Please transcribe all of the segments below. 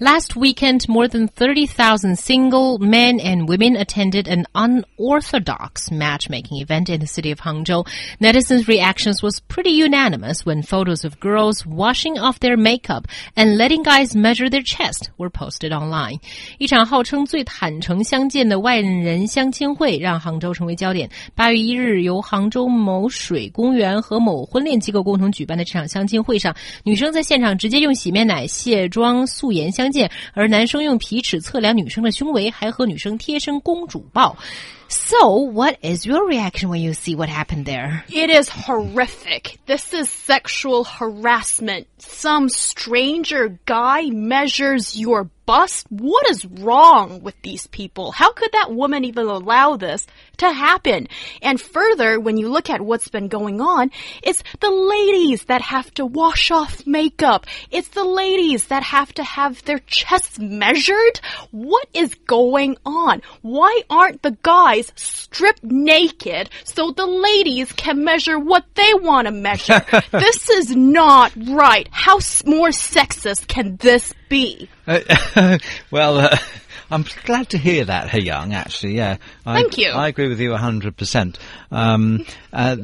Last weekend, more than 30,000 single men and women attended an unorthodox matchmaking event in the city of Hangzhou. Netizens' reactions was pretty unanimous when photos of girls washing off their makeup and letting guys measure their chest were posted online. 一场号称最坦诚相见的外人相亲会让杭州成为焦点。八月一日，由杭州某水公园和某婚恋机构共同举办的这场相亲会上，女生在现场直接用洗面奶卸妆素颜相。 相见，而男生用皮尺测量女生的胸围，还和女生贴身公主抱。So, what is your reaction when you see what happened there? It is horrific. This is sexual harassment. Some stranger guy measures your bust? What is wrong with these people? How could that woman even allow this to happen? And further, when you look at what's been going on, it's the ladies that have to wash off makeup. It's the ladies that have to have their chests measured. What is going on? Why aren't the guys guys stripped naked so the ladies can measure what they want to measure. this is not right. How more sexist can this be? Uh, well, uh, I'm glad to hear that, He Yang. Actually, yeah. I, Thank you. I agree with you hundred um, percent. Uh,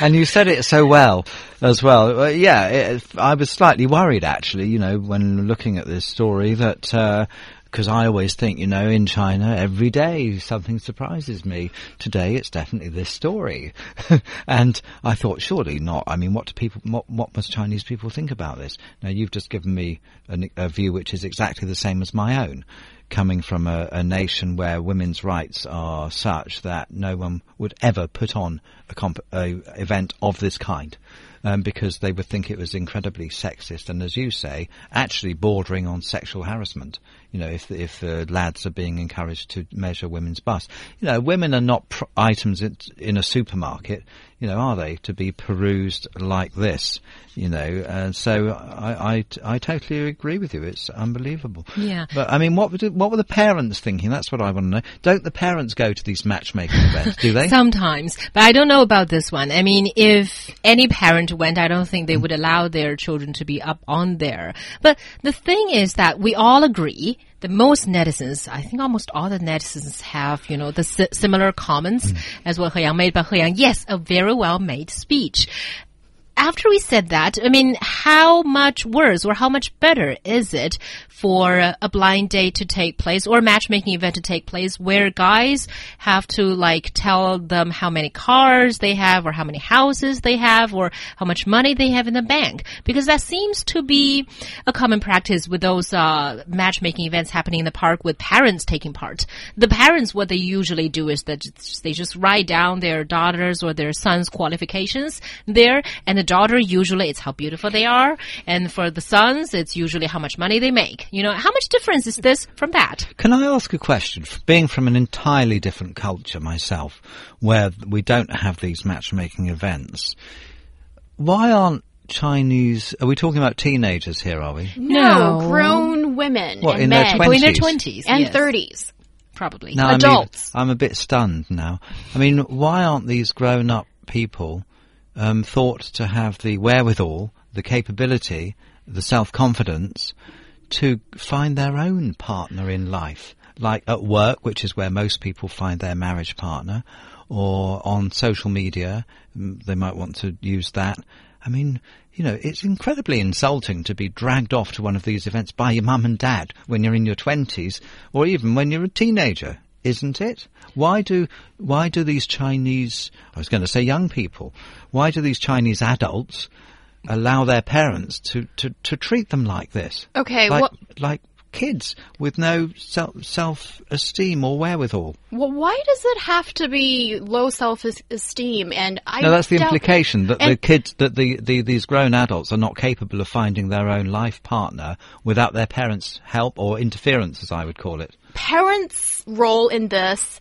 and you said it so well as well. Uh, yeah, it, I was slightly worried actually, you know, when looking at this story that uh, because I always think, you know, in China, every day something surprises me. Today, it's definitely this story. and I thought, surely not. I mean, what do people, what, what must Chinese people think about this? Now, you've just given me a, a view which is exactly the same as my own coming from a, a, nation where women's rights are such that no one would ever put on a, comp- a event of this kind. Um, because they would think it was incredibly sexist and, as you say, actually bordering on sexual harassment you know, if if uh, lads are being encouraged to measure women's busts. You know, women are not pr- items in, in, a supermarket, you know, are they, to be perused like this, you know? And so I, I, I totally agree with you. It's unbelievable. Yeah. But I mean, what, would, what were the parents thinking? That's what I want to know. Don't the parents go to these matchmaking events, do they? Sometimes. But I don't know about this one. I mean, if any parent went, I don't think they would allow their children to be up on there. But the thing is that we all agree the most netizens, I think almost all the netizens have, you know, the similar comments mm. as what He Yang made. But He Yang, yes, a very well made speech after we said that, I mean, how much worse or how much better is it for a blind date to take place or a matchmaking event to take place where guys have to like tell them how many cars they have or how many houses they have or how much money they have in the bank? Because that seems to be a common practice with those uh, matchmaking events happening in the park with parents taking part. The parents, what they usually do is that they just write down their daughters or their sons' qualifications there and the daughter, usually it's how beautiful they are. And for the sons, it's usually how much money they make. You know, how much difference is this from that? Can I ask a question? Being from an entirely different culture myself, where we don't have these matchmaking events, why aren't Chinese? Are we talking about teenagers here? Are we? No, no. grown women what, and in men. Their 20s? in their twenties and thirties, probably. No, Adults. I mean, I'm a bit stunned now. I mean, why aren't these grown-up people um, thought to have the wherewithal, the capability, the self-confidence to find their own partner in life, like at work, which is where most people find their marriage partner, or on social media, they might want to use that. I mean, you know, it's incredibly insulting to be dragged off to one of these events by your mum and dad when you're in your twenties, or even when you're a teenager isn't it? Why do why do these Chinese I was going to say young people, why do these Chinese adults allow their parents to, to, to treat them like this? Okay, like, what like kids with no self self esteem or wherewithal. Well, why does it have to be low self esteem? And I no, that's the implication that the kids, that the, the these grown adults are not capable of finding their own life partner without their parents' help or interference, as I would call it. Parents' role in this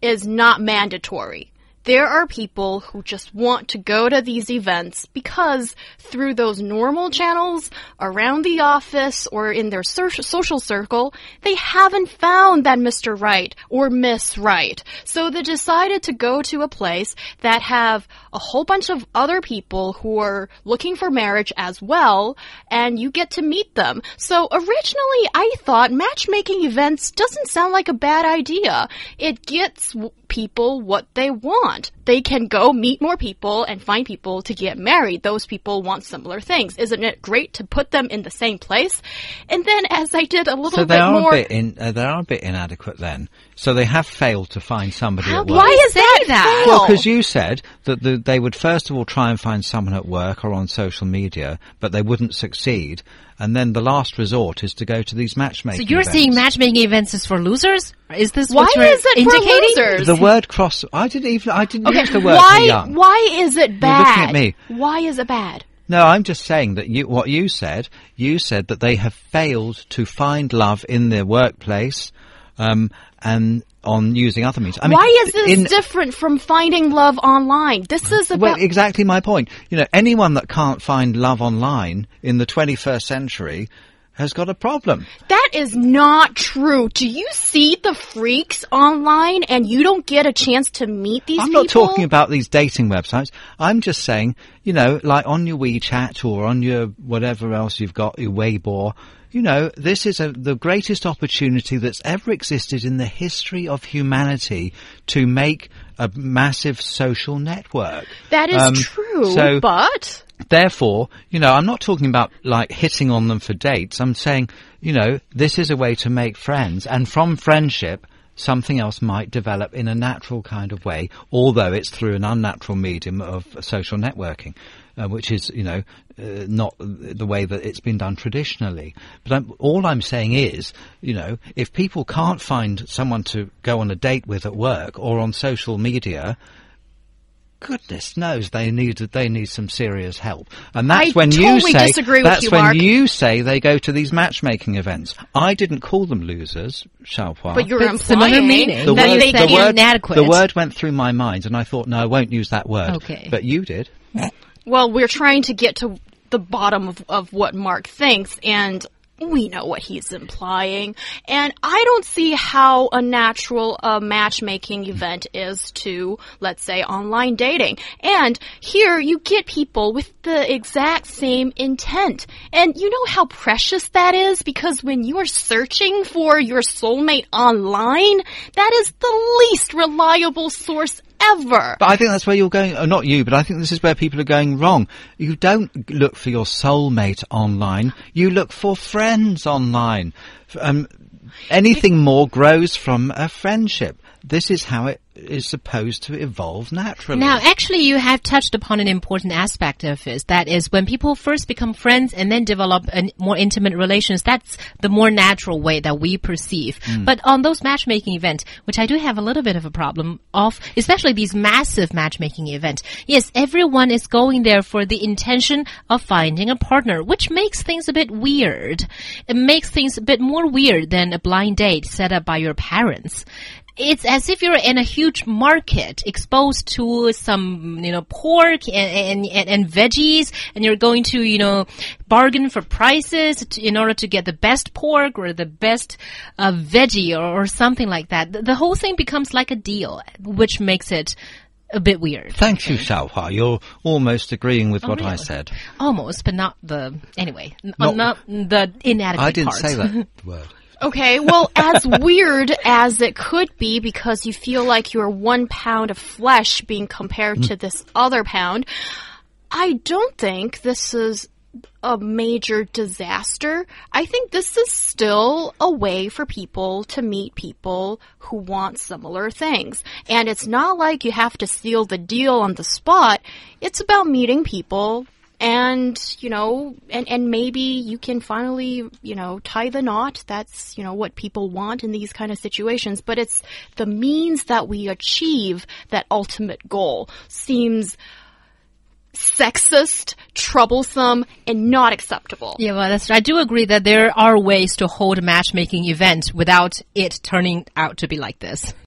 is not mandatory there are people who just want to go to these events because through those normal channels around the office or in their social circle, they haven't found that Mr. Right or Miss Right. So they decided to go to a place that have a whole bunch of other people who are looking for marriage as well, and you get to meet them. So originally I thought matchmaking events doesn't sound like a bad idea. It gets people what they want. They can go meet more people and find people to get married. Those people want similar things. Isn't it great to put them in the same place? And then as I did a little so bit are more. A bit in, uh, they are a bit inadequate then. So they have failed to find somebody How, at work. why is that? that? fail? Well, because you said that the, they would first of all try and find someone at work or on social media, but they wouldn't succeed. And then the last resort is to go to these matchmaking. So you're events. saying matchmaking events is for losers? Is this Why what you're is it indicating? for losers? The word cross, I didn't even, I didn't okay, use the word why? young. Why is it bad? looking at me. Why is it bad? No, I'm just saying that you, what you said, you said that they have failed to find love in their workplace, um, and on using other means. I mean, Why is this in, different from finding love online? This is Well, exactly my point. You know, anyone that can't find love online in the 21st century has got a problem. that is not true. Do you see the freaks online and you don't get a chance to meet these I'm people? not talking about these dating websites. I'm just saying, you know, like on your WeChat or on your whatever else you've got, your Weibo, you know, this is a, the greatest opportunity that's ever existed in the history of humanity to make a massive social network. That is Um, true, so- but Therefore, you know, I'm not talking about like hitting on them for dates. I'm saying, you know, this is a way to make friends and from friendship, something else might develop in a natural kind of way, although it's through an unnatural medium of social networking, uh, which is, you know, uh, not the way that it's been done traditionally. But I'm, all I'm saying is, you know, if people can't find someone to go on a date with at work or on social media, goodness knows they need they need some serious help, and that's I when you say disagree with that's you, when Mark. you say they go to these matchmaking events. I didn't call them losers, Xiaohua. but you're But similar implying meaning. the that word, they the, word, inadequate. the word went through my mind, and I thought, no, I won't use that word. Okay. but you did. Well, we're trying to get to the bottom of, of what Mark thinks, and we know what he's implying. And I don't see how a natural uh, matchmaking event is to, let's say, online dating. And here you get people with the exact same intent. And you know how precious that is? Because when you are searching for your soulmate online, that is the least reliable source ever. But I think that's where you're going. Uh, not you, but I think this is where people are going wrong. You don't look for your soulmate online. You look for friends online. Um, anything more grows from a friendship. This is how it is supposed to evolve naturally. Now, actually, you have touched upon an important aspect of this. That is, when people first become friends and then develop a more intimate relations, that's the more natural way that we perceive. Hmm. But on those matchmaking events, which I do have a little bit of a problem of, especially these massive matchmaking events, yes, everyone is going there for the intention of finding a partner, which makes things a bit weird. It makes things a bit more weird than a blind date set up by your parents it's as if you're in a huge market exposed to some, you know, pork and, and, and, and veggies and you're going to, you know, bargain for prices to, in order to get the best pork or the best uh, veggie or, or something like that. The, the whole thing becomes like a deal, which makes it a bit weird. Thank you, Xiaohua. You're almost agreeing with what I said. Almost, but not the, anyway, Not- not, the inadequate I didn't part. say that word. Okay, well, as weird as it could be because you feel like you're one pound of flesh being compared to mm. this other pound, I don't think this is a major disaster. I think this is still a way for people to meet people who want similar things. And it's not like you have to seal the deal on the spot. It's about meeting people and you know and and maybe you can finally you know tie the knot. That's you know what people want in these kind of situations. But it's the means that we achieve that ultimate goal. Seems sexist troublesome and not acceptable. Yeah, well, that's I do agree that there are ways to hold matchmaking event without it turning out to be like this.